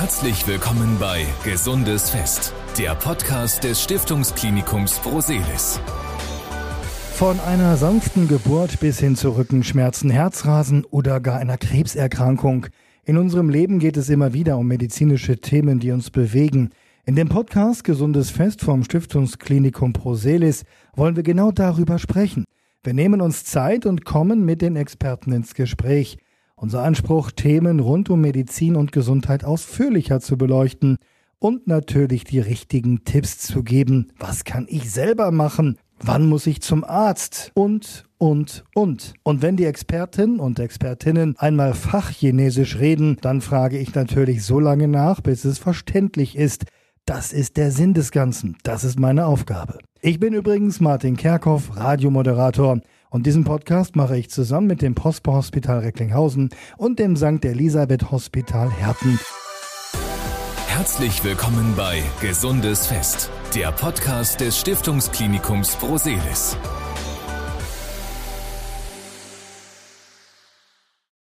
Herzlich willkommen bei Gesundes Fest, der Podcast des Stiftungsklinikums Broselis. Von einer sanften Geburt bis hin zu Rückenschmerzen, Herzrasen oder gar einer Krebserkrankung. In unserem Leben geht es immer wieder um medizinische Themen, die uns bewegen. In dem Podcast Gesundes Fest vom Stiftungsklinikum Proselis wollen wir genau darüber sprechen. Wir nehmen uns Zeit und kommen mit den Experten ins Gespräch. Unser Anspruch, Themen rund um Medizin und Gesundheit ausführlicher zu beleuchten und natürlich die richtigen Tipps zu geben. Was kann ich selber machen? Wann muss ich zum Arzt? Und, und, und. Und wenn die Experten und Expertinnen einmal Fachchinesisch reden, dann frage ich natürlich so lange nach, bis es verständlich ist. Das ist der Sinn des Ganzen. Das ist meine Aufgabe. Ich bin übrigens Martin Kerkhoff, Radiomoderator. Und diesen Podcast mache ich zusammen mit dem Prosper Hospital Recklinghausen und dem St. Elisabeth Hospital Herten. Herzlich willkommen bei Gesundes Fest, der Podcast des Stiftungsklinikums Broselis.